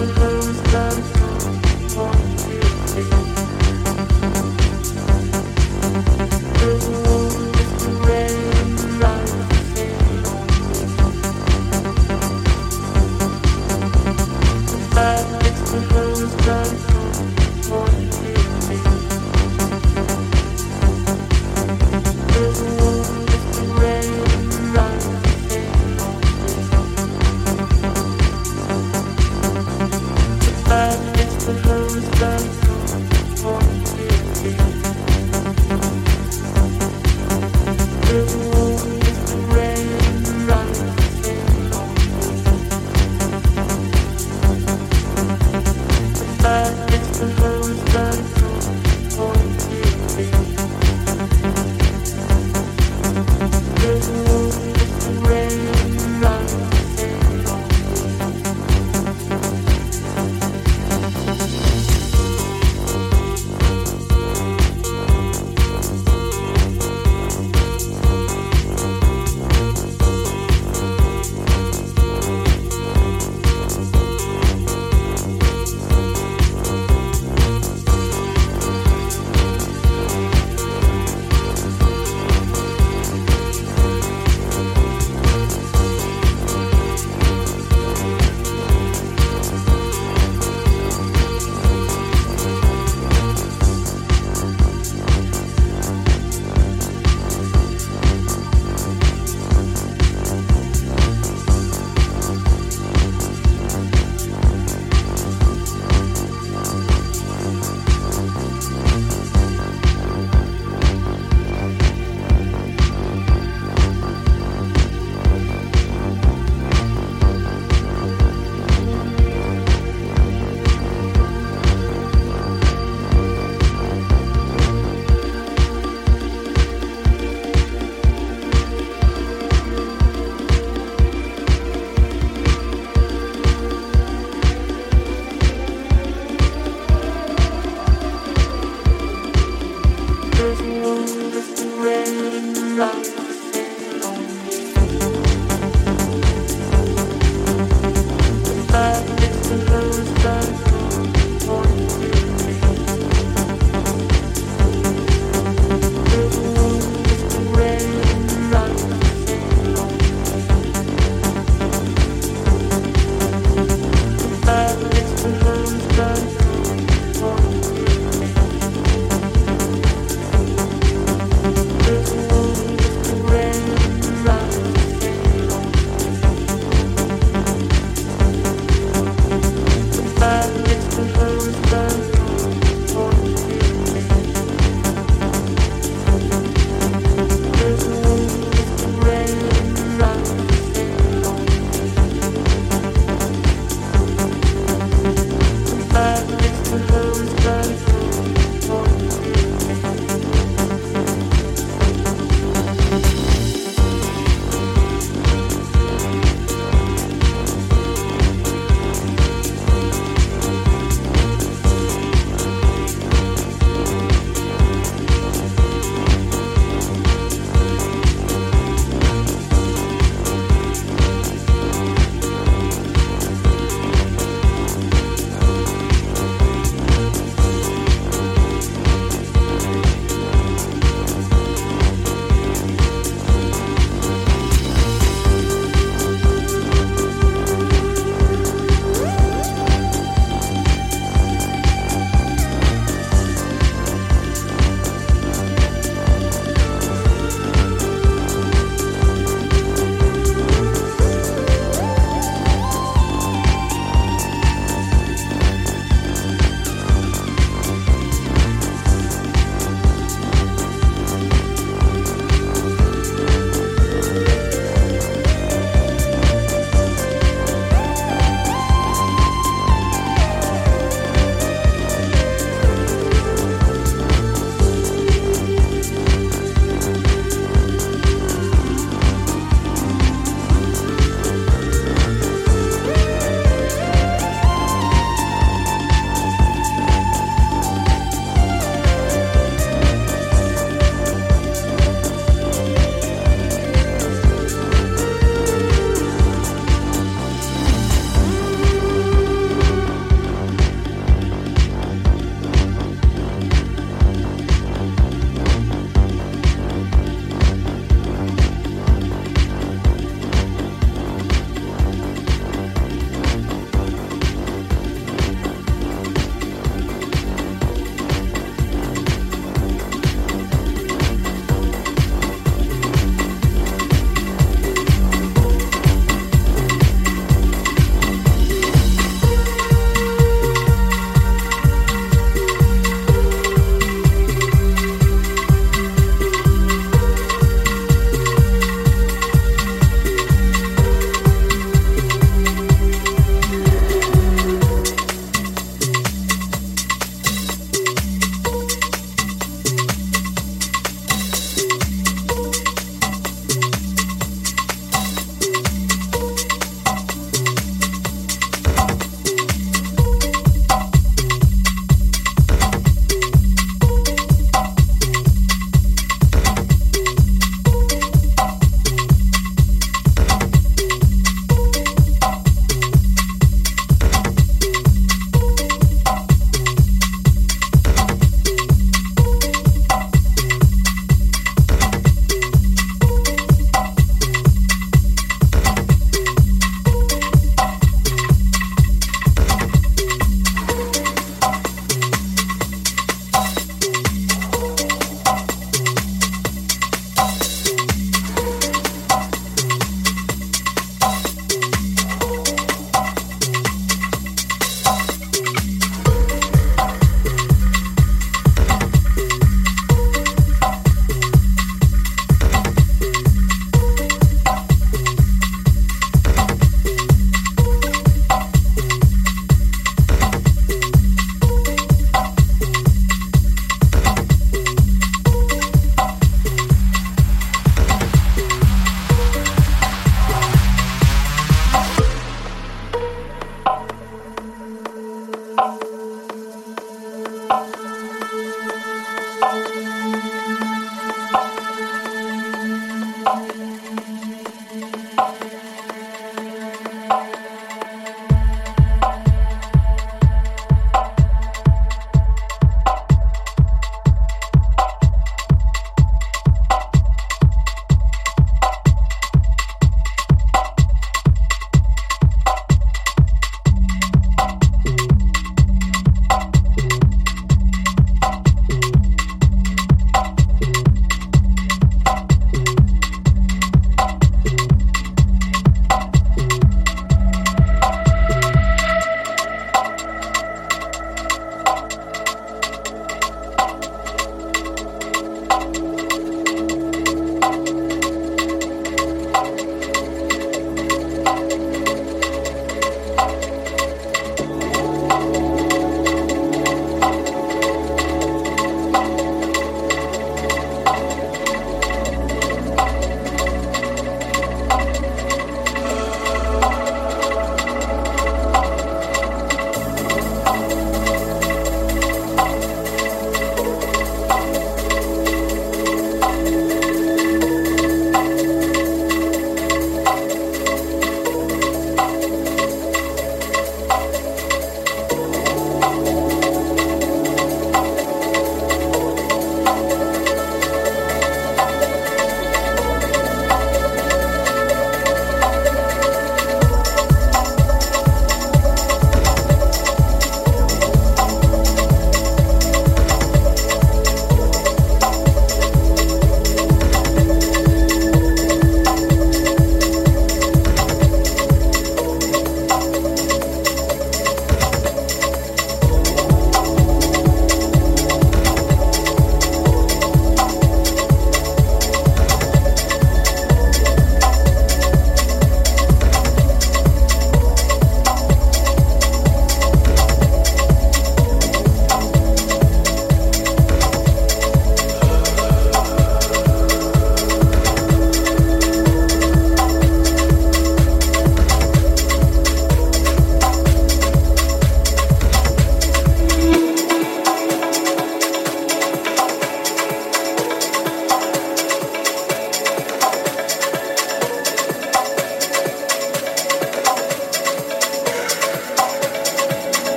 Bye.